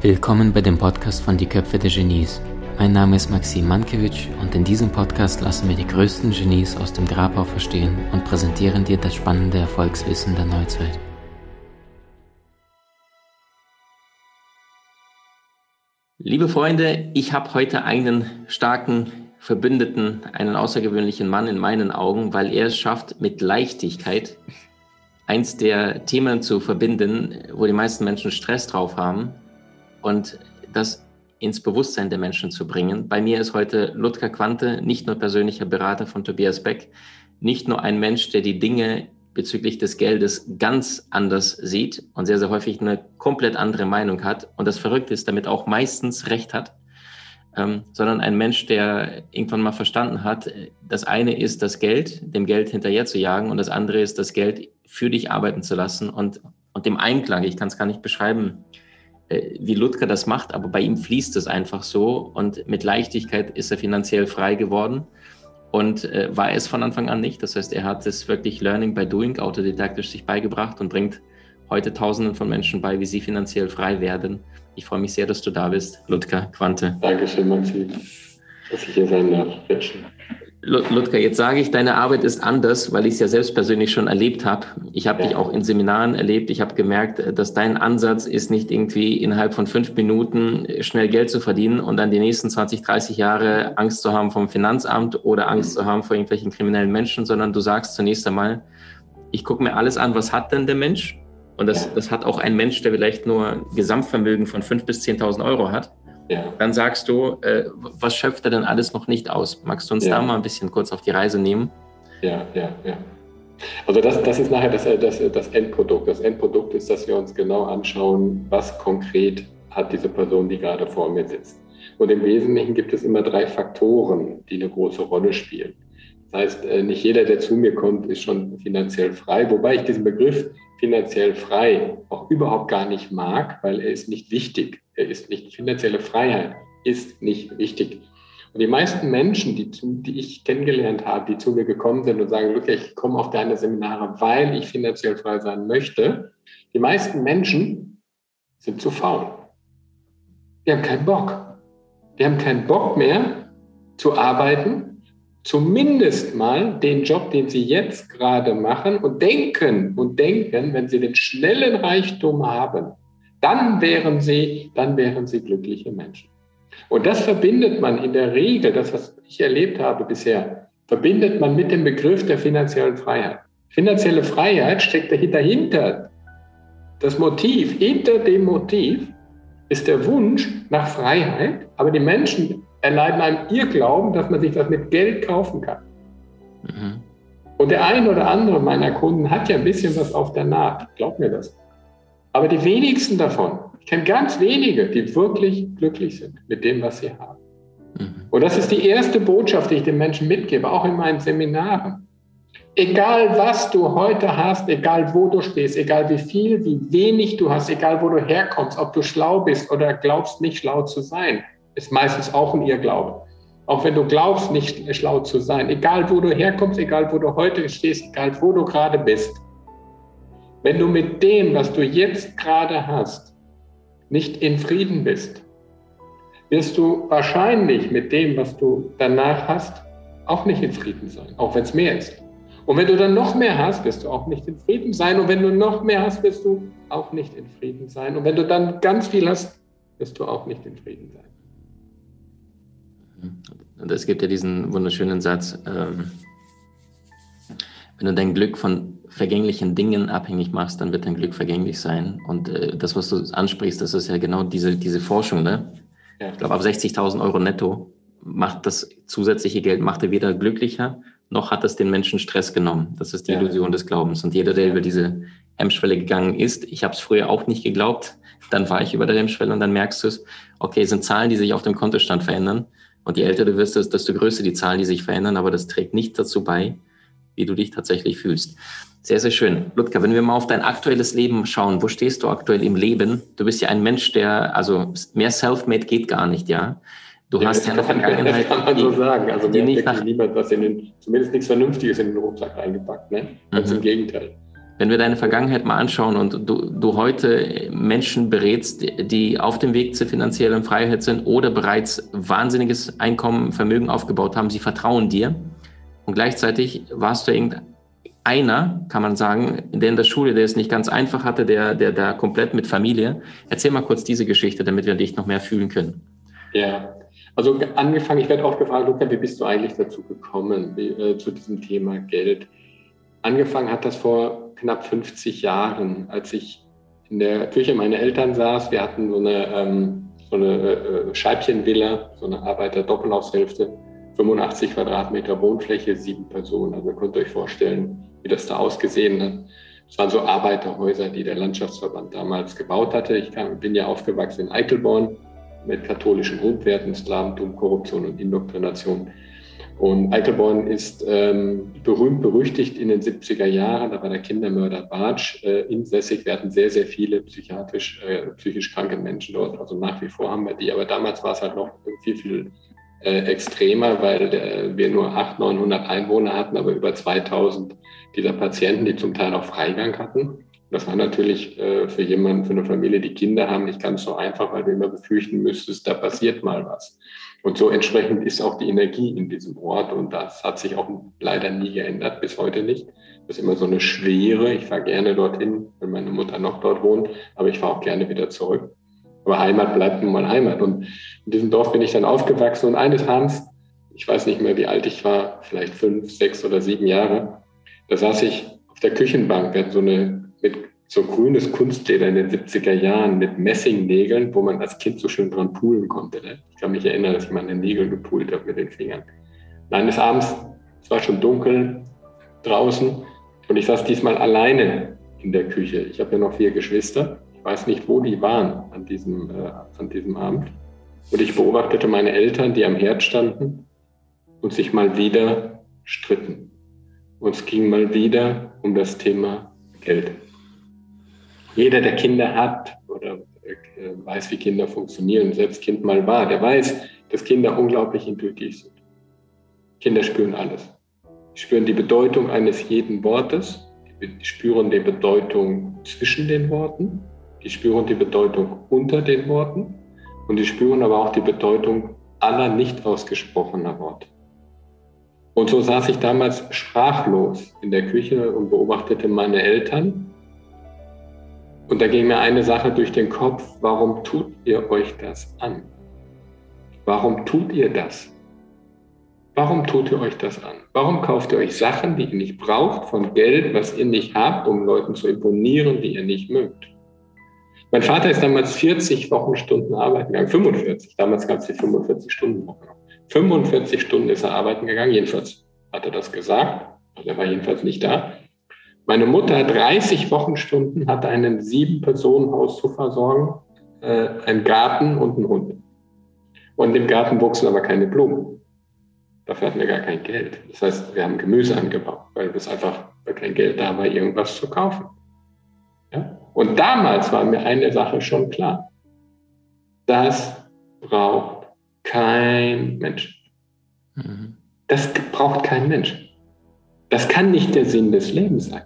Willkommen bei dem Podcast von Die Köpfe der Genies. Mein Name ist Maxim Mankewitsch und in diesem Podcast lassen wir die größten Genies aus dem Grabau verstehen und präsentieren dir das spannende Erfolgswissen der Neuzeit. Liebe Freunde, ich habe heute einen starken Verbündeten, einen außergewöhnlichen Mann in meinen Augen, weil er es schafft, mit Leichtigkeit eins der Themen zu verbinden, wo die meisten Menschen Stress drauf haben und das ins Bewusstsein der Menschen zu bringen. Bei mir ist heute Ludger Quante, nicht nur persönlicher Berater von Tobias Beck, nicht nur ein Mensch, der die Dinge bezüglich des Geldes ganz anders sieht und sehr, sehr häufig eine komplett andere Meinung hat und das Verrückte ist, damit auch meistens recht hat, ähm, sondern ein Mensch, der irgendwann mal verstanden hat, das eine ist das Geld, dem Geld hinterher zu jagen und das andere ist das Geld für dich arbeiten zu lassen und, und dem Einklang, ich kann es gar nicht beschreiben, äh, wie Ludger das macht, aber bei ihm fließt es einfach so und mit Leichtigkeit ist er finanziell frei geworden und äh, war es von Anfang an nicht. Das heißt, er hat es wirklich Learning by Doing autodidaktisch sich beigebracht und bringt heute Tausenden von Menschen bei, wie sie finanziell frei werden. Ich freue mich sehr, dass du da bist, Ludger Quante. Dankeschön, Maxi, dass ich hier sein darf. Ludger, jetzt sage ich, deine Arbeit ist anders, weil ich es ja selbst persönlich schon erlebt habe. Ich habe ja. dich auch in Seminaren erlebt. Ich habe gemerkt, dass dein Ansatz ist nicht irgendwie innerhalb von fünf Minuten schnell Geld zu verdienen und dann die nächsten 20, 30 Jahre Angst zu haben vom Finanzamt oder Angst zu haben vor irgendwelchen kriminellen Menschen, sondern du sagst zunächst einmal, ich gucke mir alles an, was hat denn der Mensch? Und das, ja. das hat auch ein Mensch, der vielleicht nur Gesamtvermögen von 5.000 bis 10.000 Euro hat. Ja. Dann sagst du, äh, was schöpft er denn alles noch nicht aus? Magst du uns ja. da mal ein bisschen kurz auf die Reise nehmen? Ja, ja, ja. Also das, das ist nachher das, das, das Endprodukt. Das Endprodukt ist, dass wir uns genau anschauen, was konkret hat diese Person, die gerade vor mir sitzt. Und im Wesentlichen gibt es immer drei Faktoren, die eine große Rolle spielen. Das heißt, äh, nicht jeder, der zu mir kommt, ist schon finanziell frei, wobei ich diesen Begriff finanziell frei auch überhaupt gar nicht mag, weil er ist nicht wichtig. Er ist nicht finanzielle Freiheit, ist nicht wichtig. Und die meisten Menschen, die, zu, die ich kennengelernt habe, die zu mir gekommen sind und sagen, Luca, ich komme auf deine Seminare, weil ich finanziell frei sein möchte, die meisten Menschen sind zu faul. Die haben keinen Bock. Die haben keinen Bock mehr zu arbeiten, zumindest mal den Job, den sie jetzt gerade machen und denken und denken, wenn sie den schnellen Reichtum haben, dann wären sie, dann wären sie glückliche Menschen. Und das verbindet man in der Regel, das, was ich erlebt habe bisher, verbindet man mit dem Begriff der finanziellen Freiheit. Finanzielle Freiheit steckt dahinter. Das Motiv, hinter dem Motiv ist der Wunsch nach Freiheit, aber die Menschen erleiden einem Irrglauben, dass man sich das mit Geld kaufen kann. Mhm. Und der ein oder andere meiner Kunden hat ja ein bisschen was auf der Naht, glaub mir das. Aber die wenigsten davon, ich kenne ganz wenige, die wirklich glücklich sind mit dem, was sie haben. Mhm. Und das ist die erste Botschaft, die ich den Menschen mitgebe, auch in meinen Seminaren. Egal was du heute hast, egal wo du stehst, egal wie viel, wie wenig du hast, egal wo du herkommst, ob du schlau bist oder glaubst nicht schlau zu sein, ist meistens auch ein Irrglaube. Auch wenn du glaubst, nicht schlau zu sein, egal wo du herkommst, egal wo du heute stehst, egal wo du gerade bist, wenn du mit dem, was du jetzt gerade hast, nicht in Frieden bist, wirst du wahrscheinlich mit dem, was du danach hast, auch nicht in Frieden sein, auch wenn es mehr ist. Und wenn du dann noch mehr hast, wirst du auch nicht in Frieden sein. Und wenn du noch mehr hast, wirst du auch nicht in Frieden sein. Und wenn du dann ganz viel hast, wirst du auch nicht in Frieden sein. Und es gibt ja diesen wunderschönen Satz, ähm, wenn du dein Glück von vergänglichen Dingen abhängig machst, dann wird dein Glück vergänglich sein. Und äh, das, was du ansprichst, das ist ja genau diese, diese Forschung. Ne? Ja. Ich glaube, ab 60.000 Euro netto macht das zusätzliche Geld, macht er weder glücklicher, noch hat es den Menschen Stress genommen. Das ist die ja. Illusion des Glaubens. Und jeder, der über diese Hemmschwelle gegangen ist, ich habe es früher auch nicht geglaubt, dann war ich über der Hemmschwelle und dann merkst du es, okay, es sind Zahlen, die sich auf dem Kontostand verändern. Und je älter du wirst, desto größer die Zahlen, die sich verändern, aber das trägt nicht dazu bei, wie du dich tatsächlich fühlst. Sehr, sehr schön. Ludger, wenn wir mal auf dein aktuelles Leben schauen, wo stehst du aktuell im Leben? Du bist ja ein Mensch, der, also mehr Selfmade geht gar nicht, ja. Du ja, hast eine Vergangenheit, kann man so sagen. Also die nicht nach niemand was in den, zumindest nichts Vernünftiges in den Rucksack reingepackt, ne? Ganz mhm. im Gegenteil. Wenn wir deine Vergangenheit mal anschauen und du, du heute Menschen berätst, die auf dem Weg zur finanziellen Freiheit sind oder bereits wahnsinniges Einkommen, Vermögen aufgebaut haben, sie vertrauen dir. Und gleichzeitig warst du irgendeiner, kann man sagen, der in der Schule, der es nicht ganz einfach hatte, der, der da komplett mit Familie. Erzähl mal kurz diese Geschichte, damit wir dich noch mehr fühlen können. Ja, also angefangen, ich werde oft gefragt, Luca, wie bist du eigentlich dazu gekommen, wie, äh, zu diesem Thema Geld? Angefangen hat das vor knapp 50 Jahren, als ich in der Küche meiner Eltern saß. Wir hatten so eine, ähm, so eine äh, Scheibchenvilla, so eine Arbeiter-Doppelhaushälfte, 85 Quadratmeter Wohnfläche, sieben Personen. Also ihr könnt euch vorstellen, wie das da ausgesehen hat. Es waren so Arbeiterhäuser, die der Landschaftsverband damals gebaut hatte. Ich kam, bin ja aufgewachsen in Eichelborn mit katholischen Grundwerten, Sklaventum, Korruption und Indoktrination. Und Eichelborn ist ähm, berühmt berüchtigt in den 70er Jahren, da war der Kindermörder Bartsch äh, insässig. Wir hatten sehr, sehr viele psychiatrisch, äh, psychisch kranke Menschen dort, also nach wie vor haben wir die. Aber damals war es halt noch viel, viel äh, extremer, weil äh, wir nur 800, 900 Einwohner hatten, aber über 2000 dieser Patienten, die zum Teil auch Freigang hatten. Das war natürlich äh, für jemanden, für eine Familie, die Kinder haben, nicht ganz so einfach, weil du immer befürchten müsstest, da passiert mal was. Und so entsprechend ist auch die Energie in diesem Ort und das hat sich auch leider nie geändert, bis heute nicht. Das ist immer so eine Schwere. Ich fahre gerne dorthin, wenn meine Mutter noch dort wohnt, aber ich fahre auch gerne wieder zurück. Aber Heimat bleibt nun mal Heimat. Und in diesem Dorf bin ich dann aufgewachsen und eines Abends, ich weiß nicht mehr, wie alt ich war, vielleicht fünf, sechs oder sieben Jahre, da saß ich auf der Küchenbank. Wir hatten so eine mit so grünes Kunstleder in den 70er Jahren mit Messingnägeln, wo man als Kind so schön dran poolen konnte. Ne? Ich kann mich erinnern, dass ich meine Nägel gepoolt habe mit den Fingern. Eines Abends, es war schon dunkel draußen und ich saß diesmal alleine in der Küche. Ich habe ja noch vier Geschwister. Ich weiß nicht, wo die waren an diesem, äh, an diesem Abend. Und ich beobachtete meine Eltern, die am Herd standen und sich mal wieder stritten. Und es ging mal wieder um das Thema Geld. Jeder, der Kinder hat oder äh, weiß, wie Kinder funktionieren, selbst Kind mal war, der weiß, dass Kinder unglaublich intuitiv sind. Kinder spüren alles. Sie spüren die Bedeutung eines jeden Wortes, die spüren die Bedeutung zwischen den Worten, die spüren die Bedeutung unter den Worten und die spüren aber auch die Bedeutung aller nicht ausgesprochener Worte. Und so saß ich damals sprachlos in der Küche und beobachtete meine Eltern. Und da ging mir eine Sache durch den Kopf, warum tut ihr euch das an? Warum tut ihr das? Warum tut ihr euch das an? Warum kauft ihr euch Sachen, die ihr nicht braucht, von Geld, was ihr nicht habt, um Leuten zu imponieren, die ihr nicht mögt? Mein Vater ist damals 40 Wochenstunden arbeiten gegangen, 45. Damals gab es die 45-Stunden-Woche noch. 45 Stunden ist er arbeiten gegangen, jedenfalls hat er das gesagt. Also er war jedenfalls nicht da. Meine Mutter 30 Wochenstunden hatte einen Sieben-Personen-Haus zu versorgen, äh, einen Garten und einen Hund. Und im Garten wuchsen aber keine Blumen. Dafür hatten wir gar kein Geld. Das heißt, wir haben Gemüse angebaut, weil es einfach weil kein Geld da war, irgendwas zu kaufen. Ja? Und damals war mir eine Sache schon klar. Das braucht kein Mensch. Mhm. Das braucht kein Mensch. Das kann nicht der Sinn des Lebens sein.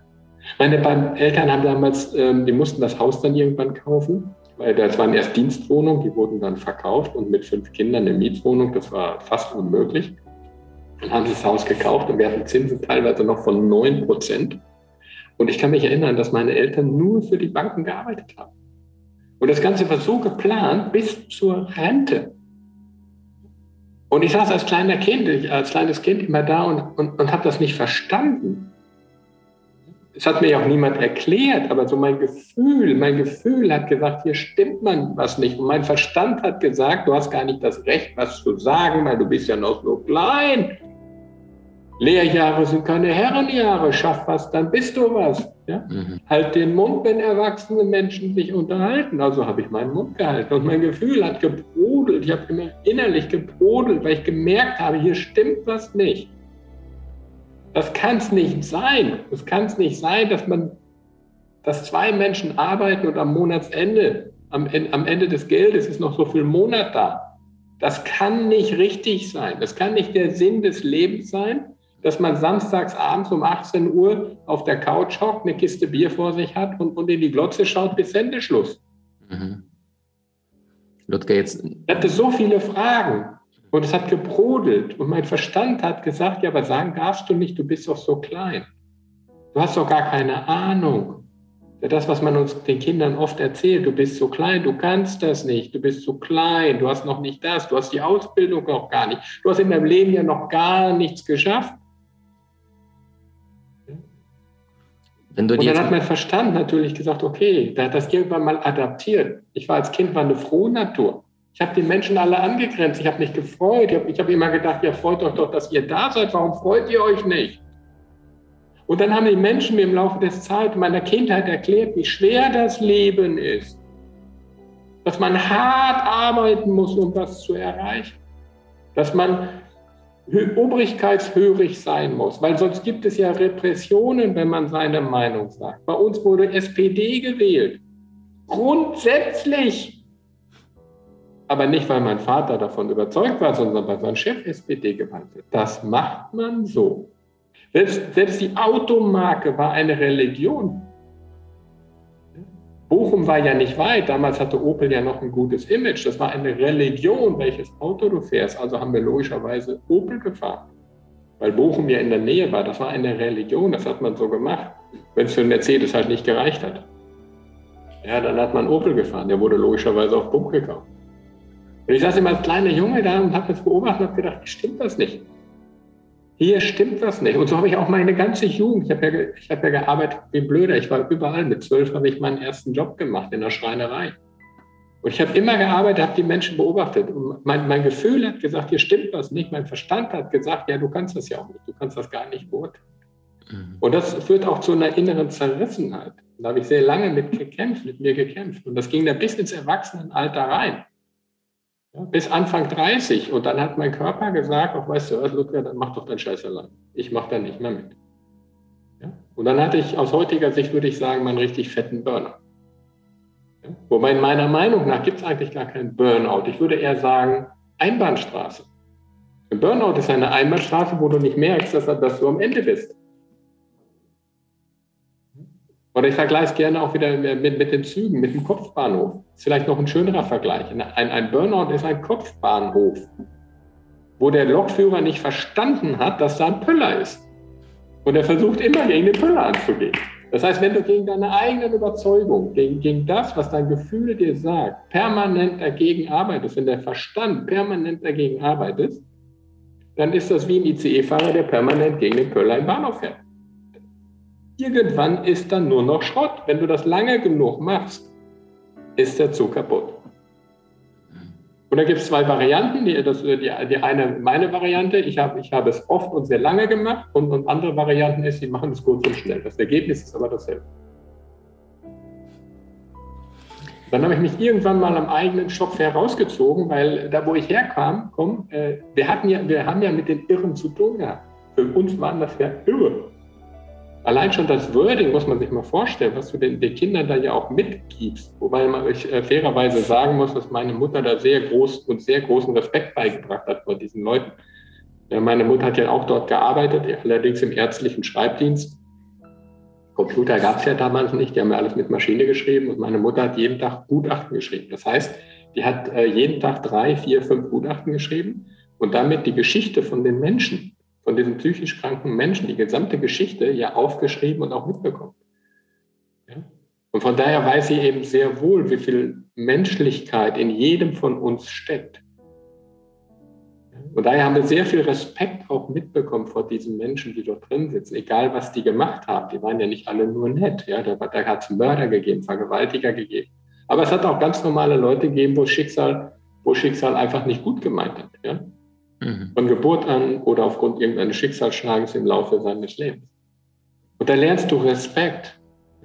Meine beiden Eltern haben damals, ähm, die mussten das Haus dann irgendwann kaufen, weil das waren erst Dienstwohnungen, die wurden dann verkauft und mit fünf Kindern eine Mietwohnung, das war fast unmöglich. Dann haben sie das Haus gekauft und wir hatten Zinsen teilweise noch von 9 Prozent. Und ich kann mich erinnern, dass meine Eltern nur für die Banken gearbeitet haben. Und das Ganze war so geplant bis zur Rente. Und ich saß als kleiner Kind, als kleines Kind immer da und, und, und habe das nicht verstanden. Es hat mir ja auch niemand erklärt, aber so mein Gefühl, mein Gefühl hat gesagt, hier stimmt man was nicht. Und mein Verstand hat gesagt, du hast gar nicht das Recht, was zu sagen, weil du bist ja noch so klein. Lehrjahre sind keine Herrenjahre, schaff was, dann bist du was. Ja? Mhm. Halt den Mund, wenn erwachsene Menschen sich unterhalten. Also habe ich meinen Mund gehalten und mein Gefühl hat gebrodelt. Ich habe immer innerlich gebrodelt, weil ich gemerkt habe, hier stimmt was nicht. Das kann es nicht sein. Es kann es nicht sein, dass man, dass zwei Menschen arbeiten und am Monatsende, am, am Ende des Geldes ist noch so viel Monat da. Das kann nicht richtig sein. Das kann nicht der Sinn des Lebens sein, dass man samstags abends um 18 Uhr auf der Couch hockt, eine Kiste Bier vor sich hat und, und in die Glotze schaut bis Sendeschluss. Mhm. Ludger, jetzt. Ich hatte so viele Fragen und es hat gebrodelt und mein Verstand hat gesagt, ja, aber sagen darfst du nicht, du bist doch so klein. Du hast doch gar keine Ahnung. Das, was man uns den Kindern oft erzählt, du bist so klein, du kannst das nicht, du bist so klein, du hast noch nicht das, du hast die Ausbildung noch gar nicht, du hast in deinem Leben ja noch gar nichts geschafft. und dann hat mein Verstand natürlich gesagt, okay, der hat das irgendwann mal adaptiert. Ich war als Kind war eine frohe Natur. Ich habe die Menschen alle angegrenzt, ich habe mich gefreut. Ich habe hab immer gedacht, ja, freut euch doch, dass ihr da seid. Warum freut ihr euch nicht? Und dann haben die Menschen mir im Laufe der Zeit meiner Kindheit erklärt, wie schwer das Leben ist. Dass man hart arbeiten muss, um das zu erreichen. Dass man obrigkeitshörig sein muss, weil sonst gibt es ja Repressionen, wenn man seine Meinung sagt. Bei uns wurde SPD gewählt. Grundsätzlich. Aber nicht, weil mein Vater davon überzeugt war, sondern weil sein Chef SPD gewählt hat. Das macht man so. Selbst, selbst die Automarke war eine Religion. Bochum war ja nicht weit. Damals hatte Opel ja noch ein gutes Image. Das war eine Religion, welches Auto du fährst. Also haben wir logischerweise Opel gefahren. Weil Bochum ja in der Nähe war. Das war eine Religion. Das hat man so gemacht. Wenn es für einen Mercedes halt nicht gereicht hat. Ja, dann hat man Opel gefahren. Der wurde logischerweise auf Pump gekauft. Und ich saß immer als kleiner Junge da und habe das beobachtet und habe gedacht, stimmt das nicht? hier stimmt was nicht. Und so habe ich auch meine ganze Jugend, ich habe ja, ich hab ja gearbeitet wie blöder, ich war überall. Mit zwölf habe ich meinen ersten Job gemacht in der Schreinerei. Und ich habe immer gearbeitet, habe die Menschen beobachtet. Und mein, mein Gefühl hat gesagt, hier stimmt was nicht. Mein Verstand hat gesagt, ja, du kannst das ja auch nicht. Du kannst das gar nicht beurteilen. Mhm. Und das führt auch zu einer inneren Zerrissenheit. Da habe ich sehr lange mit gekämpft, mit mir gekämpft. Und das ging da bis ins Erwachsenenalter rein bis Anfang 30. Und dann hat mein Körper gesagt, auch weißt du, Ludger, dann mach doch dein Scheiß allein. Ich mache da nicht mehr mit. Ja? Und dann hatte ich aus heutiger Sicht, würde ich sagen, meinen richtig fetten Burner. Ja? Wobei in meiner Meinung nach gibt es eigentlich gar keinen Burnout. Ich würde eher sagen, Einbahnstraße. Ein Burnout ist eine Einbahnstraße, wo du nicht merkst, dass, dass du am Ende bist. Oder ich vergleiche es gerne auch wieder mit, mit den Zügen, mit dem Kopfbahnhof. Ist vielleicht noch ein schönerer Vergleich. Ein, ein Burnout ist ein Kopfbahnhof, wo der Lokführer nicht verstanden hat, dass da ein Pöller ist. Und er versucht immer gegen den Pöller anzugehen. Das heißt, wenn du gegen deine eigene Überzeugung, gegen, gegen das, was dein Gefühl dir sagt, permanent dagegen arbeitest, wenn der Verstand permanent dagegen arbeitet, dann ist das wie ein ICE-Fahrer, der permanent gegen den Pöller im Bahnhof fährt. Irgendwann ist dann nur noch Schrott. Wenn du das lange genug machst, ist der Zug kaputt. Und da gibt es zwei Varianten. Die, das, die, die, eine, meine Variante, ich habe ich hab es oft und sehr lange gemacht. Und, und andere Varianten ist, sie machen es kurz und schnell. Das Ergebnis ist aber dasselbe. Dann habe ich mich irgendwann mal am eigenen Schopf herausgezogen, weil da, wo ich herkam, komm, äh, wir, hatten ja, wir haben ja mit den Irren zu tun gehabt. Für uns waren das ja Irre. Allein schon das Wording muss man sich mal vorstellen, was du den, den Kindern da ja auch mitgibst. Wobei man ich äh, fairerweise sagen muss, dass meine Mutter da sehr groß und sehr großen Respekt beigebracht hat vor diesen Leuten. Ja, meine Mutter hat ja auch dort gearbeitet, allerdings im ärztlichen Schreibdienst. Computer gab es ja damals nicht, die haben ja alles mit Maschine geschrieben und meine Mutter hat jeden Tag Gutachten geschrieben. Das heißt, die hat äh, jeden Tag drei, vier, fünf Gutachten geschrieben und damit die Geschichte von den Menschen von diesen psychisch kranken Menschen die gesamte Geschichte ja aufgeschrieben und auch mitbekommen. Ja? Und von daher weiß sie eben sehr wohl, wie viel Menschlichkeit in jedem von uns steckt. Und daher haben wir sehr viel Respekt auch mitbekommen vor diesen Menschen, die dort drin sitzen, egal was die gemacht haben. Die waren ja nicht alle nur nett. Ja? Da, da hat es Mörder gegeben, Vergewaltiger gegeben. Aber es hat auch ganz normale Leute gegeben, wo Schicksal, wo Schicksal einfach nicht gut gemeint hat. Ja? Mhm. Von Geburt an oder aufgrund irgendeines Schicksalsschlages im Laufe seines Lebens. Und da lernst du Respekt.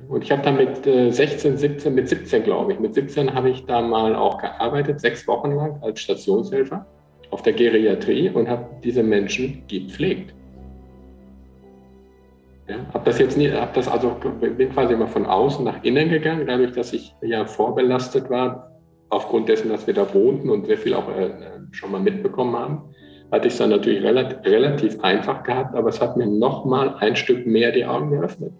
Und ich habe da mit 16, äh, 17, mit 17 glaube ich, mit 17 habe ich da mal auch gearbeitet, sechs Wochen lang als Stationshelfer auf der Geriatrie und habe diese Menschen gepflegt. Ja, habe das jetzt nie, habe das also bin quasi immer von außen nach innen gegangen, dadurch, dass ich ja vorbelastet war aufgrund dessen, dass wir da wohnten und sehr viel auch äh, schon mal mitbekommen haben, hatte ich es dann natürlich relativ, relativ einfach gehabt, aber es hat mir noch mal ein Stück mehr die Augen geöffnet.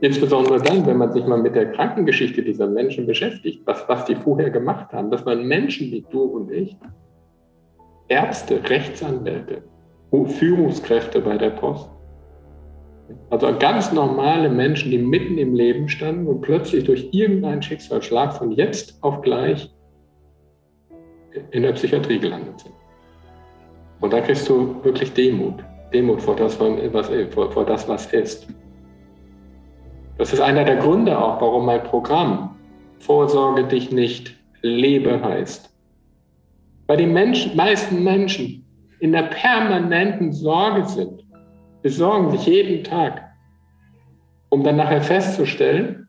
Insbesondere dann, wenn man sich mal mit der Krankengeschichte dieser Menschen beschäftigt, was, was die vorher gemacht haben. Das waren Menschen wie du und ich, Ärzte, Rechtsanwälte, Führungskräfte bei der Post. Also ganz normale Menschen, die mitten im Leben standen und plötzlich durch irgendeinen Schicksalsschlag von jetzt auf gleich in der Psychiatrie gelandet sind. Und da kriegst du wirklich Demut. Demut vor das, was, vor, vor das, was ist. Das ist einer der Gründe auch, warum mein Programm Vorsorge dich nicht lebe heißt. Weil die Menschen, meisten Menschen in der permanenten Sorge sind. Sie sorgen sich jeden Tag, um dann nachher festzustellen,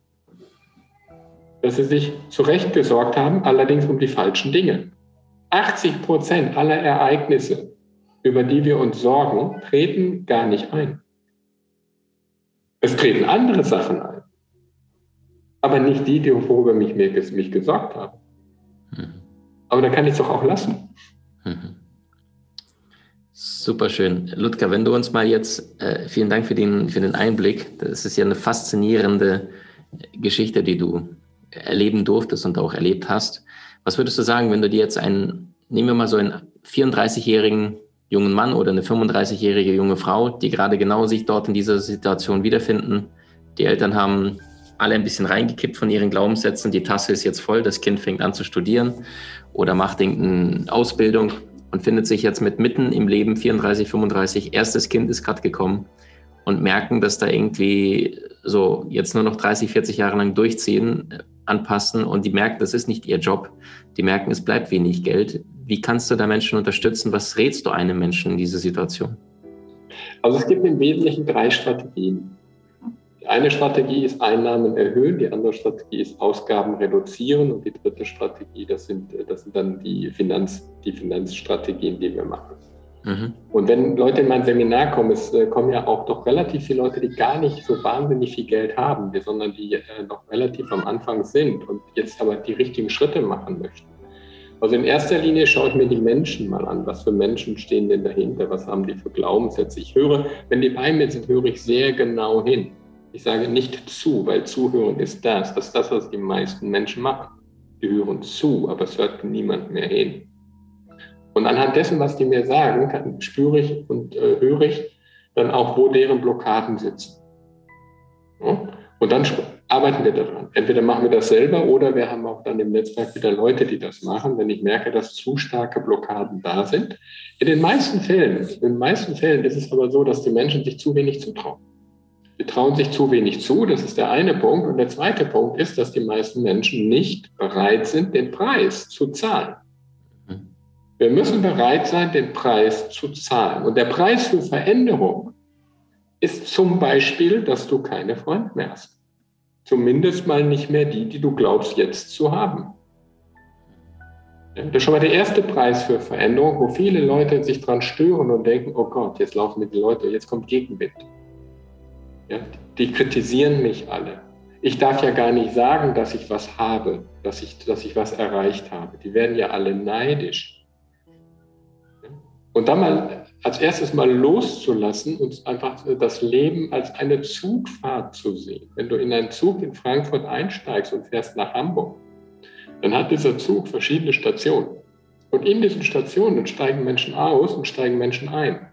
dass sie sich zurechtgesorgt haben, allerdings um die falschen Dinge. 80 Prozent aller Ereignisse, über die wir uns sorgen, treten gar nicht ein. Es treten andere Sachen ein, aber nicht die, die worüber mich, mich gesorgt haben. Mhm. Aber da kann ich es doch auch lassen. Super schön. Ludger, wenn du uns mal jetzt, äh, vielen Dank für den, für den Einblick. Das ist ja eine faszinierende Geschichte, die du erleben durftest und auch erlebt hast. Was würdest du sagen, wenn du dir jetzt einen, nehmen wir mal so einen 34-jährigen jungen Mann oder eine 35-jährige junge Frau, die gerade genau sich dort in dieser Situation wiederfinden. Die Eltern haben alle ein bisschen reingekippt von ihren Glaubenssätzen. Die Tasse ist jetzt voll, das Kind fängt an zu studieren oder macht irgendeine Ausbildung und findet sich jetzt mit mitten im Leben 34, 35, erstes Kind ist gerade gekommen und merken, dass da irgendwie so jetzt nur noch 30, 40 Jahre lang durchziehen, anpassen und die merken, das ist nicht ihr Job. Die merken, es bleibt wenig Geld. Wie kannst du da Menschen unterstützen? Was rätst du einem Menschen in dieser Situation? Also es gibt im Wesentlichen drei Strategien. Die eine Strategie ist Einnahmen erhöhen, die andere Strategie ist Ausgaben reduzieren und die dritte Strategie, das sind, das sind dann die, Finanz, die Finanzstrategien, die wir machen. Mhm. Und wenn Leute in mein Seminar kommen, es äh, kommen ja auch doch relativ viele Leute, die gar nicht so wahnsinnig viel Geld haben, sondern die äh, noch relativ am Anfang sind und jetzt aber die richtigen Schritte machen möchten. Also in erster Linie schaue ich mir die Menschen mal an. Was für Menschen stehen denn dahinter? Was haben die für Glaubenssätze? Ich höre, wenn die bei mir sind, höre ich sehr genau hin. Ich sage nicht zu, weil Zuhören ist das. Das ist das, was die meisten Menschen machen. Die hören zu, aber es hört niemand mehr hin. Und anhand dessen, was die mir sagen, kann, spüre ich und äh, höre ich dann auch, wo deren Blockaden sitzen. Ja? Und dann arbeiten wir daran. Entweder machen wir das selber oder wir haben auch dann im Netzwerk wieder Leute, die das machen, wenn ich merke, dass zu starke Blockaden da sind. In den meisten Fällen, in den meisten Fällen ist es aber so, dass die Menschen sich zu wenig zutrauen. Sie trauen sich zu wenig zu, das ist der eine Punkt. Und der zweite Punkt ist, dass die meisten Menschen nicht bereit sind, den Preis zu zahlen. Wir müssen bereit sein, den Preis zu zahlen. Und der Preis für Veränderung ist zum Beispiel, dass du keine Freunde mehr hast. Zumindest mal nicht mehr die, die du glaubst jetzt zu haben. Das ist schon mal der erste Preis für Veränderung, wo viele Leute sich dran stören und denken, oh Gott, jetzt laufen die Leute, jetzt kommt Gegenwind. Ja, die kritisieren mich alle. Ich darf ja gar nicht sagen, dass ich was habe, dass ich, dass ich was erreicht habe. Die werden ja alle neidisch. Und dann mal als erstes mal loszulassen und einfach das Leben als eine Zugfahrt zu sehen. Wenn du in einen Zug in Frankfurt einsteigst und fährst nach Hamburg, dann hat dieser Zug verschiedene Stationen. Und in diesen Stationen steigen Menschen aus und steigen Menschen ein.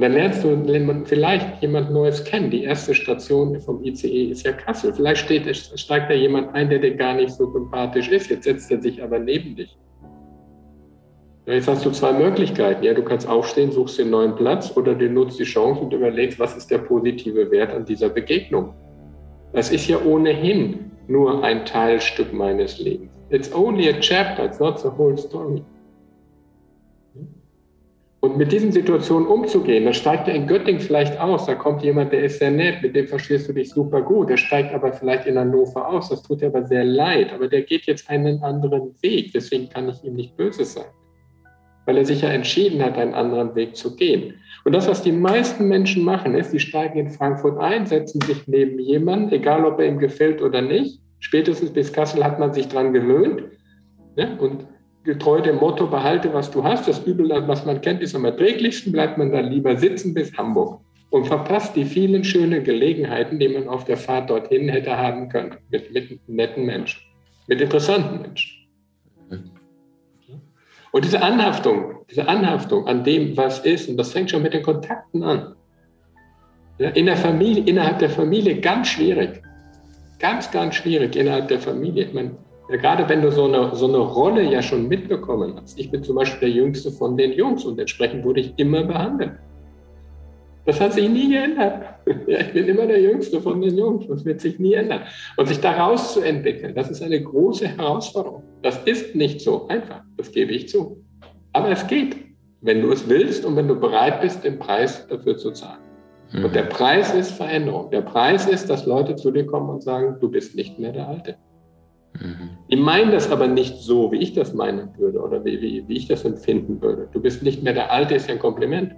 Und dann lernst du vielleicht jemand Neues kennen. Die erste Station vom ICE ist ja Kassel. Vielleicht steht, steigt da jemand ein, der dir gar nicht so sympathisch ist. Jetzt setzt er sich aber neben dich. Jetzt hast du zwei Möglichkeiten. Ja, du kannst aufstehen, suchst den neuen Platz oder du nutzt die Chance und überlegst, was ist der positive Wert an dieser Begegnung. Das ist ja ohnehin nur ein Teilstück meines Lebens. It's only a chapter, it's not the whole story. Und mit diesen Situationen umzugehen, dann steigt er in Göttingen vielleicht aus, da kommt jemand, der ist sehr nett, mit dem verstehst du dich super gut, der steigt aber vielleicht in Hannover aus, das tut dir aber sehr leid, aber der geht jetzt einen anderen Weg, deswegen kann ich ihm nicht böse sein weil er sich ja entschieden hat, einen anderen Weg zu gehen. Und das, was die meisten Menschen machen, ist, sie steigen in Frankfurt ein, setzen sich neben jemanden, egal ob er ihm gefällt oder nicht. Spätestens bis Kassel hat man sich dran gewöhnt. Ja? Und getreu dem Motto, behalte, was du hast, das Übel, was man kennt, ist am erträglichsten, bleibt man dann lieber sitzen bis Hamburg und verpasst die vielen schönen Gelegenheiten, die man auf der Fahrt dorthin hätte haben können, mit, mit netten Menschen, mit interessanten Menschen. Und diese Anhaftung, diese Anhaftung an dem, was ist, und das fängt schon mit den Kontakten an. In der Familie, innerhalb der Familie ganz schwierig. Ganz, ganz schwierig innerhalb der Familie. Ich meine, ja, gerade wenn du so eine, so eine Rolle ja schon mitbekommen hast. Ich bin zum Beispiel der Jüngste von den Jungs und entsprechend wurde ich immer behandelt. Das hat sich nie geändert. Ja, ich bin immer der Jüngste von den Jungs. Das wird sich nie ändern. Und sich daraus zu entwickeln, das ist eine große Herausforderung. Das ist nicht so einfach. Das gebe ich zu. Aber es geht, wenn du es willst und wenn du bereit bist, den Preis dafür zu zahlen. Mhm. Und der Preis ist Veränderung. Der Preis ist, dass Leute zu dir kommen und sagen, du bist nicht mehr der Alte. Mhm. Die meinen das aber nicht so, wie ich das meinen würde oder wie, wie, wie ich das empfinden würde. Du bist nicht mehr der Alte, ist ja ein Kompliment.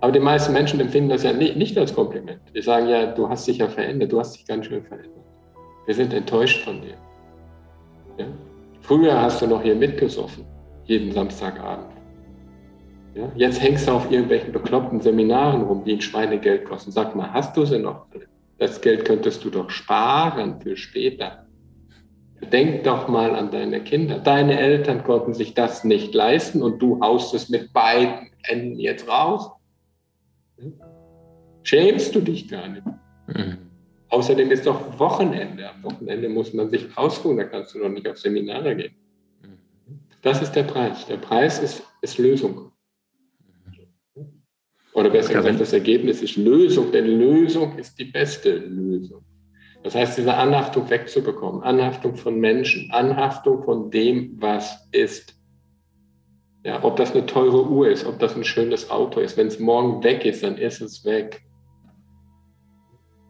Aber die meisten Menschen empfinden das ja nicht, nicht als Kompliment. Die sagen ja, du hast dich ja verändert, du hast dich ganz schön verändert. Wir sind enttäuscht von dir. Ja? Früher hast du noch hier mitgesoffen, jeden Samstagabend. Ja? Jetzt hängst du auf irgendwelchen bekloppten Seminaren rum, die ein Schweinegeld kosten. Sag mal, hast du sie noch? Das Geld könntest du doch sparen für später. Denk doch mal an deine Kinder. Deine Eltern konnten sich das nicht leisten und du haust es mit beiden Enden jetzt raus. Schämst du dich gar nicht? Mhm. Außerdem ist doch Wochenende. Am Wochenende muss man sich ausruhen, da kannst du doch nicht auf Seminare gehen. Mhm. Das ist der Preis. Der Preis ist, ist Lösung. Oder besser gesagt, das Ergebnis ist Lösung, denn Lösung ist die beste Lösung. Das heißt, diese Anhaftung wegzubekommen, Anhaftung von Menschen, Anhaftung von dem, was ist. Ja, ob das eine teure Uhr ist, ob das ein schönes Auto ist. Wenn es morgen weg ist, dann ist es weg.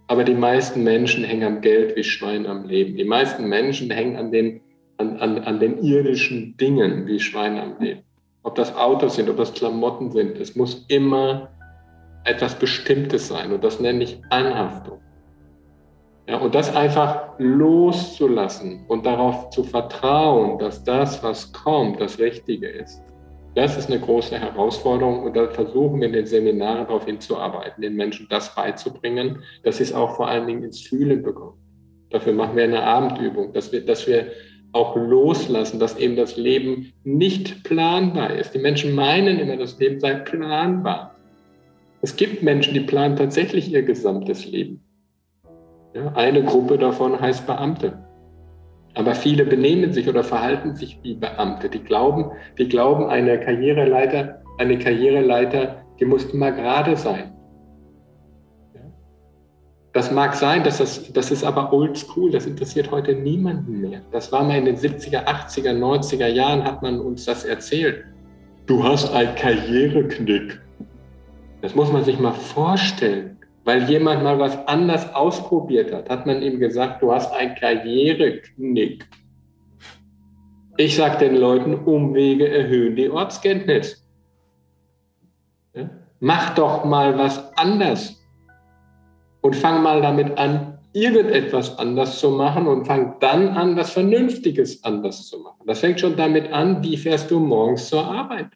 Aber die meisten Menschen hängen am Geld wie Schwein am Leben. Die meisten Menschen hängen an den, an, an, an den irdischen Dingen wie Schwein am Leben. Ob das Autos sind, ob das Klamotten sind. Es muss immer etwas Bestimmtes sein. Und das nenne ich Anhaftung. Ja, und das einfach loszulassen und darauf zu vertrauen, dass das, was kommt, das Richtige ist. Das ist eine große Herausforderung und da versuchen wir in den Seminaren darauf hinzuarbeiten, den Menschen das beizubringen, dass sie es auch vor allen Dingen ins Fühlen bekommen. Dafür machen wir eine Abendübung, dass wir, dass wir auch loslassen, dass eben das Leben nicht planbar ist. Die Menschen meinen immer, das Leben sei planbar. Es gibt Menschen, die planen tatsächlich ihr gesamtes Leben. Ja, eine Gruppe davon heißt Beamte. Aber viele benehmen sich oder verhalten sich wie Beamte. Die glauben, die glauben, eine Karriereleiter, eine Karriereleiter, die muss immer gerade sein. Das mag sein, dass das, das ist aber oldschool, das interessiert heute niemanden mehr. Das war mal in den 70er, 80er, 90er Jahren, hat man uns das erzählt. Du hast einen Karriereknick. Das muss man sich mal vorstellen weil jemand mal was anders ausprobiert hat, hat man ihm gesagt, du hast ein Karriereknick. Ich sage den Leuten, Umwege erhöhen die Ortskenntnis. Ja? Mach doch mal was anders und fang mal damit an, irgendetwas anders zu machen und fang dann an, was Vernünftiges anders zu machen. Das fängt schon damit an, wie fährst du morgens zur Arbeit.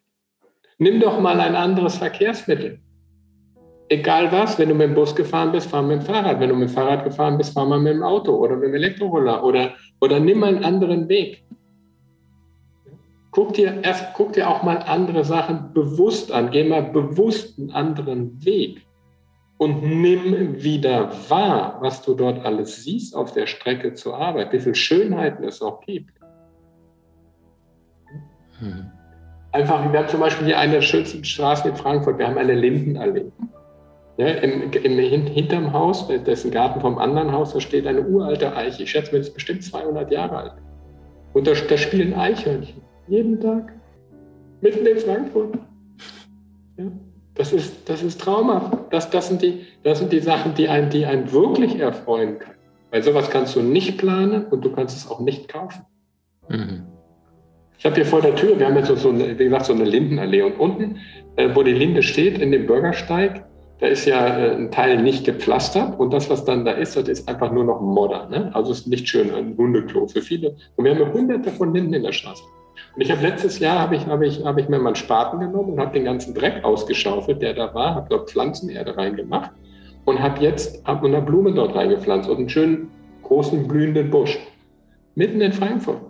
Nimm doch mal ein anderes Verkehrsmittel egal was, wenn du mit dem Bus gefahren bist, fahr mit dem Fahrrad. Wenn du mit dem Fahrrad gefahren bist, fahr mal mit dem Auto oder mit dem Elektroroller oder, oder nimm mal einen anderen Weg. Guck dir, erst, guck dir auch mal andere Sachen bewusst an. Geh mal bewusst einen anderen Weg und nimm wieder wahr, was du dort alles siehst auf der Strecke zur Arbeit, wie viele Schönheiten es auch gibt. Hm. Einfach, wir haben zum Beispiel hier eine der schönsten Straßen in Frankfurt, wir haben eine Lindenallee. Ja, im, im, hinterm Haus, dessen Garten vom anderen Haus, da steht eine uralte Eiche. Ich schätze, das ist bestimmt 200 Jahre alt. Und da, da spielen Eichhörnchen. Jeden Tag. Mitten in Frankfurt. Ja, das, ist, das ist traumhaft. Das, das, sind die, das sind die Sachen, die einen, die einen wirklich erfreuen können. Weil sowas kannst du nicht planen und du kannst es auch nicht kaufen. Mhm. Ich habe hier vor der Tür, wir haben jetzt so, so eine, wie gesagt, so eine Lindenallee und unten, äh, wo die Linde steht, in dem Bürgersteig, da ist ja äh, ein Teil nicht gepflastert und das, was dann da ist, das ist einfach nur noch Modder. Ne? Also es ist nicht schön, ein Hundeklo für viele. Und wir haben ja hunderte von hinten in der Straße. Und ich habe letztes Jahr, habe ich, hab ich, hab ich mir mal einen Spaten genommen und habe den ganzen Dreck ausgeschaufelt, der da war, habe dort Pflanzenerde reingemacht und habe jetzt hab eine Blume dort reingepflanzt und einen schönen großen blühenden Busch. Mitten in Frankfurt.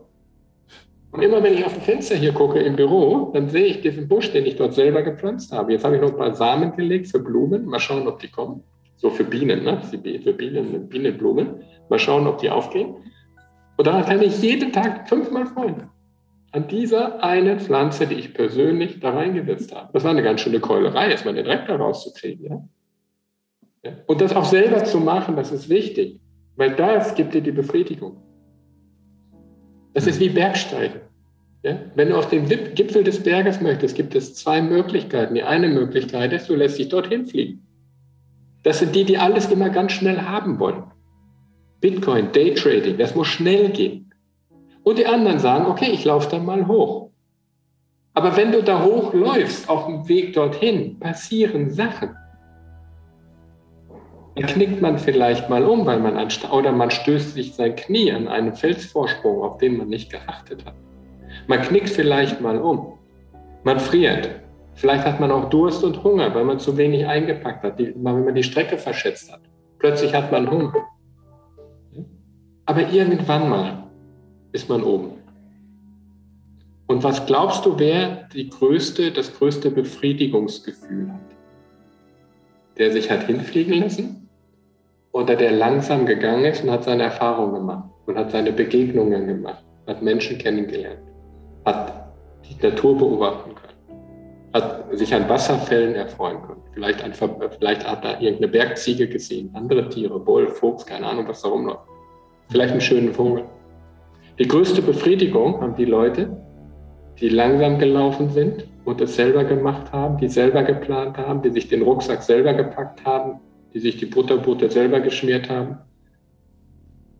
Und immer wenn ich auf dem Fenster hier gucke im Büro, dann sehe ich diesen Busch, den ich dort selber gepflanzt habe. Jetzt habe ich noch ein paar Samen gelegt für Blumen. Mal schauen, ob die kommen. So für Bienen, ne? Für Bienen, Bienenblumen. Mal schauen, ob die aufgehen. Und daran kann ich jeden Tag fünfmal freuen. An dieser einen Pflanze, die ich persönlich da reingesetzt habe. Das war eine ganz schöne Keulerei, erstmal den Dreck da rauszukriegen. Ja? ja? Und das auch selber zu machen, das ist wichtig. Weil das gibt dir die Befriedigung. Das ist wie Bergsteigen. Ja? Wenn du auf den Gipfel des Berges möchtest, gibt es zwei Möglichkeiten. Die eine Möglichkeit ist, du lässt dich dorthin fliegen. Das sind die, die alles immer ganz schnell haben wollen. Bitcoin, Daytrading, das muss schnell gehen. Und die anderen sagen, okay, ich laufe dann mal hoch. Aber wenn du da hochläufst, auf dem Weg dorthin, passieren Sachen. Dann knickt man vielleicht mal um, weil man an, oder man stößt sich sein Knie an einen Felsvorsprung, auf den man nicht geachtet hat. Man knickt vielleicht mal um. Man friert. Vielleicht hat man auch Durst und Hunger, weil man zu wenig eingepackt hat, die, wenn man die Strecke verschätzt hat. Plötzlich hat man Hunger. Aber irgendwann mal ist man oben. Und was glaubst du, wer die größte, das größte Befriedigungsgefühl hat? Der sich hat hinfliegen lassen? oder der langsam gegangen ist und hat seine Erfahrungen gemacht und hat seine Begegnungen gemacht, hat Menschen kennengelernt, hat die Natur beobachten können, hat sich an Wasserfällen erfreuen können. Vielleicht, ein, vielleicht hat er irgendeine Bergziege gesehen, andere Tiere, Bull, Fuchs, keine Ahnung, was da rumläuft. Vielleicht einen schönen Vogel. Die größte Befriedigung haben die Leute, die langsam gelaufen sind und es selber gemacht haben, die selber geplant haben, die sich den Rucksack selber gepackt haben, die sich die Butterbutter selber geschmiert haben,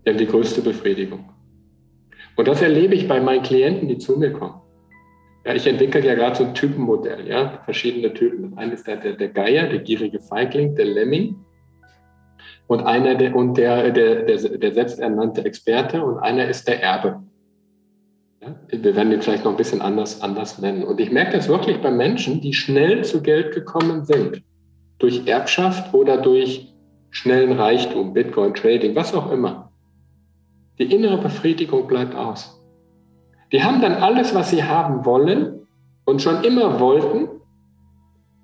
die haben die größte Befriedigung. Und das erlebe ich bei meinen Klienten, die zu mir kommen. Ja, ich entwickle ja gerade so ein Typenmodell, ja, verschiedene Typen. Das eine ist der, der, der Geier, der gierige Feigling, der Lemming. Und einer der, und der, der, der, der selbsternannte Experte und einer ist der Erbe. Ja, wir werden den vielleicht noch ein bisschen anders, anders nennen. Und ich merke das wirklich bei Menschen, die schnell zu Geld gekommen sind durch Erbschaft oder durch schnellen Reichtum, Bitcoin Trading, was auch immer. Die innere Befriedigung bleibt aus. Die haben dann alles, was sie haben wollen und schon immer wollten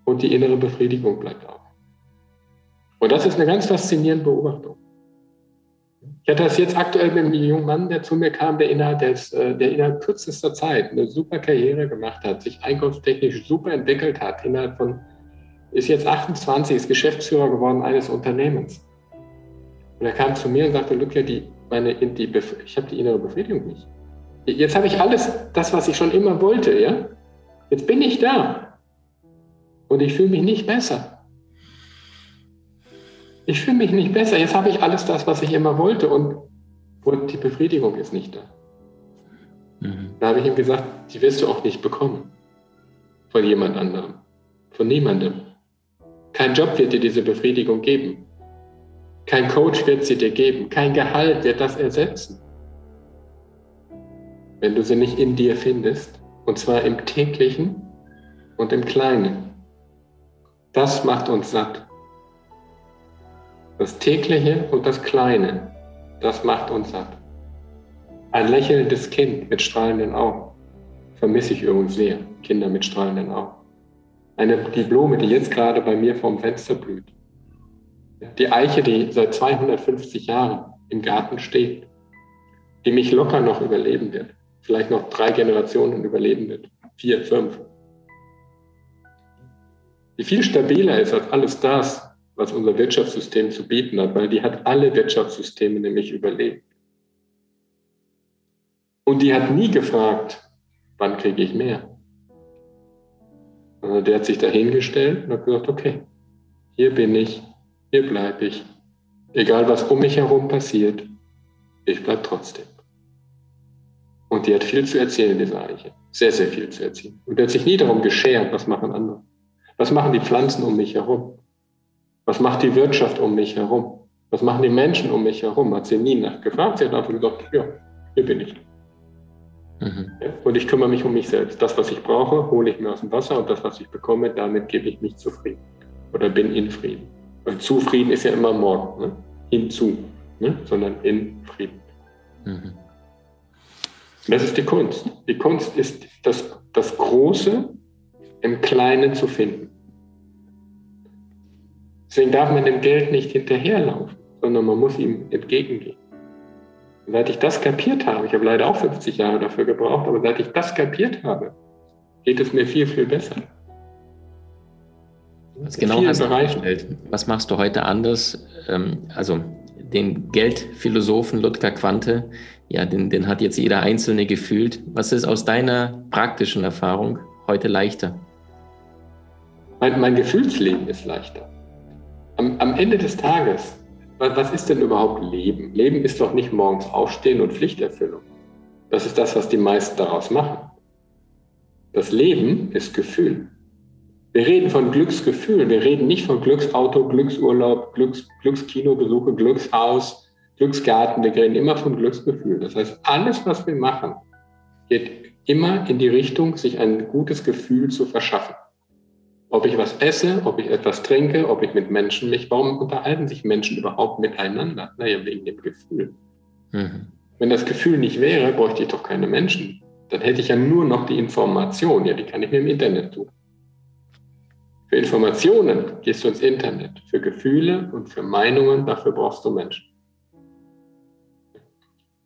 und die innere Befriedigung bleibt aus. Und das ist eine ganz faszinierende Beobachtung. Ich hatte das jetzt aktuell mit einem jungen Mann, der zu mir kam, der innerhalb, des, äh, der innerhalb kürzester Zeit eine super Karriere gemacht hat, sich einkaufstechnisch super entwickelt hat, innerhalb von ist jetzt 28, ist Geschäftsführer geworden eines Unternehmens. Und er kam zu mir und sagte, Lucia, die, meine, die, ich habe die innere Befriedigung nicht. Jetzt habe ich alles, das, was ich schon immer wollte, ja? Jetzt bin ich da. Und ich fühle mich nicht besser. Ich fühle mich nicht besser. Jetzt habe ich alles das, was ich immer wollte und, und die Befriedigung ist nicht da. Mhm. Da habe ich ihm gesagt, die wirst du auch nicht bekommen. Von jemand anderem. Von niemandem. Kein Job wird dir diese Befriedigung geben. Kein Coach wird sie dir geben. Kein Gehalt wird das ersetzen. Wenn du sie nicht in dir findest, und zwar im täglichen und im kleinen. Das macht uns satt. Das tägliche und das kleine, das macht uns satt. Ein lächelndes Kind mit strahlenden Augen vermisse ich übrigens sehr, Kinder mit strahlenden Augen. Eine, die Blume, die jetzt gerade bei mir vorm Fenster blüht. Die Eiche, die seit 250 Jahren im Garten steht, die mich locker noch überleben wird. Vielleicht noch drei Generationen überleben wird. Vier, fünf. Die viel stabiler ist als alles das, was unser Wirtschaftssystem zu bieten hat, weil die hat alle Wirtschaftssysteme nämlich überlebt. Und die hat nie gefragt, wann kriege ich mehr? Also der hat sich dahingestellt und hat gesagt, okay, hier bin ich, hier bleibe ich. Egal was um mich herum passiert, ich bleibe trotzdem. Und die hat viel zu erzählen, diese Eiche. Sehr, sehr viel zu erzählen. Und der hat sich nie darum geschert, was machen andere. Was machen die Pflanzen um mich herum? Was macht die Wirtschaft um mich herum? Was machen die Menschen um mich herum? Hat sie nie nachgefragt. Sie hat einfach gesagt, ja, hier bin ich. Mhm. Und ich kümmere mich um mich selbst. Das, was ich brauche, hole ich mir aus dem Wasser und das, was ich bekomme, damit gebe ich mich zufrieden. Oder bin in Frieden. Weil zufrieden ist ja immer morgen. Ne? Hinzu, ne? sondern in Frieden. Mhm. Das ist die Kunst. Die Kunst ist das, das Große im Kleinen zu finden. Deswegen darf man dem Geld nicht hinterherlaufen, sondern man muss ihm entgegengehen. Und seit ich das kapiert habe, ich habe leider auch 50 Jahre dafür gebraucht, aber seit ich das kapiert habe, geht es mir viel, viel besser. Was genau hast du gestellt? Was machst du heute anders? Ähm, also den Geldphilosophen Ludger Quante, ja, den, den hat jetzt jeder Einzelne gefühlt. Was ist aus deiner praktischen Erfahrung heute leichter? Mein, mein Gefühlsleben ist leichter. Am, am Ende des Tages, was, ist denn überhaupt Leben? Leben ist doch nicht morgens aufstehen und Pflichterfüllung. Das ist das, was die meisten daraus machen. Das Leben ist Gefühl. Wir reden von Glücksgefühl. Wir reden nicht von Glücksauto, Glücksurlaub, Glücks, Glückskinobesuche, Glückshaus, Glücksgarten. Wir reden immer von Glücksgefühl. Das heißt, alles, was wir machen, geht immer in die Richtung, sich ein gutes Gefühl zu verschaffen. Ob ich was esse, ob ich etwas trinke, ob ich mit Menschen mich, warum unterhalten sich Menschen überhaupt miteinander? Naja, wegen dem Gefühl. Mhm. Wenn das Gefühl nicht wäre, bräuchte ich doch keine Menschen. Dann hätte ich ja nur noch die Information. Ja, die kann ich mir im Internet tun. Für Informationen gehst du ins Internet. Für Gefühle und für Meinungen, dafür brauchst du Menschen.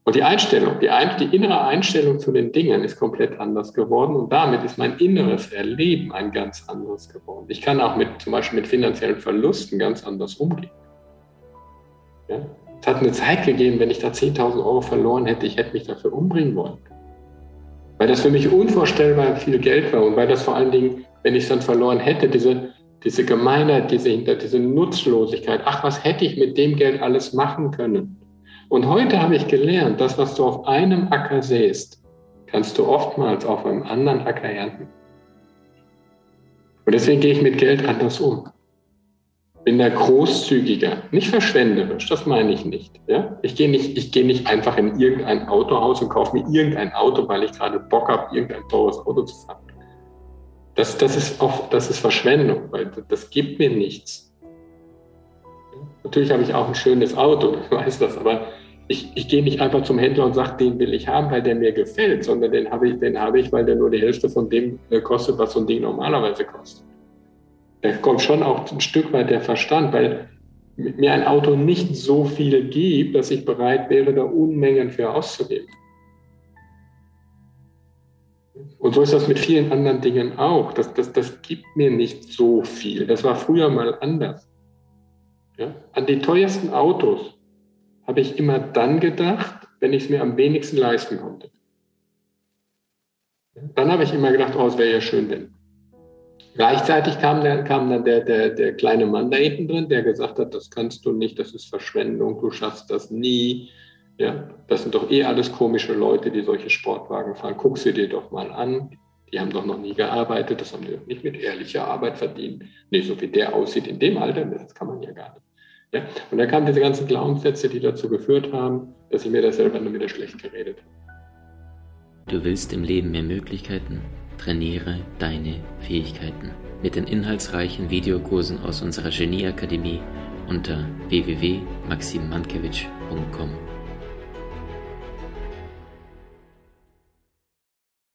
Und die Einstellung, die, ein, die, innere Einstellung zu den Dingen ist komplett anders geworden und damit ist mein inneres Erleben ein ganz anderes geworden. Ich kann auch mit zum Beispiel mit finanziellen Verlusten ganz anders umgehen. Ja? Es hat eine Zeit gegeben, wenn ich da 10.000 Euro verloren hätte, ich hätte mich dafür umbringen wollen. Weil das für mich unvorstellbar viel Geld war und weil das vor allen Dingen wenn ich es dann verloren hätte, diese, diese Gemeinheit, diese, diese Nutzlosigkeit, ach, was hätte ich mit dem Geld alles machen können? Und heute habe ich gelernt, das, was du auf einem Acker säst, kannst du oftmals auf einem anderen Acker ernten. Und deswegen gehe ich mit Geld anders um. Bin da großzügiger, nicht verschwenderisch, das meine ich nicht. Ja? Ich, gehe nicht ich gehe nicht einfach in irgendein Autohaus und kaufe mir irgendein Auto, weil ich gerade Bock habe, irgendein teures Auto zu fahren. Das, das, ist auch, das ist Verschwendung, weil das gibt mir nichts. Natürlich habe ich auch ein schönes Auto, ich weiß das, aber ich, ich gehe nicht einfach zum Händler und sage, den will ich haben, weil der mir gefällt, sondern den habe ich, den habe ich, weil der nur die Hälfte von dem äh, kostet, was so ein Ding normalerweise kostet. Da kommt schon auch ein Stück weit der Verstand, weil mir ein Auto nicht so viel gibt, dass ich bereit wäre, da Unmengen für auszugeben. Und so ist das mit vielen anderen Dingen auch. Das, das, das gibt mir nicht so viel. Das war früher mal anders. Ja? An die teuersten Autos habe ich immer dann gedacht, wenn ich es mir am wenigsten leisten konnte. Dann habe ich immer gedacht, oh, es wäre ja schön, wenn. Gleichzeitig kam, der, kam dann der, der, der kleine Mann da hinten drin, der gesagt hat, das kannst du nicht, das ist Verschwendung, du schaffst das nie, ja, das sind doch eh alles komische Leute, die solche Sportwagen fahren. Guck sie dir doch mal an. Die haben doch noch nie gearbeitet, das haben die doch nicht mit ehrlicher Arbeit verdient. Nee, so wie der aussieht in dem Alter, das kann man ja gar nicht. Ja? Und da kamen diese ganzen Glaubenssätze, die dazu geführt haben, dass ich mir das selber nur wieder schlecht geredet habe. Du willst im Leben mehr Möglichkeiten? Trainiere deine Fähigkeiten. Mit den inhaltsreichen Videokursen aus unserer Genieakademie unter www.maximmankiewicz.com.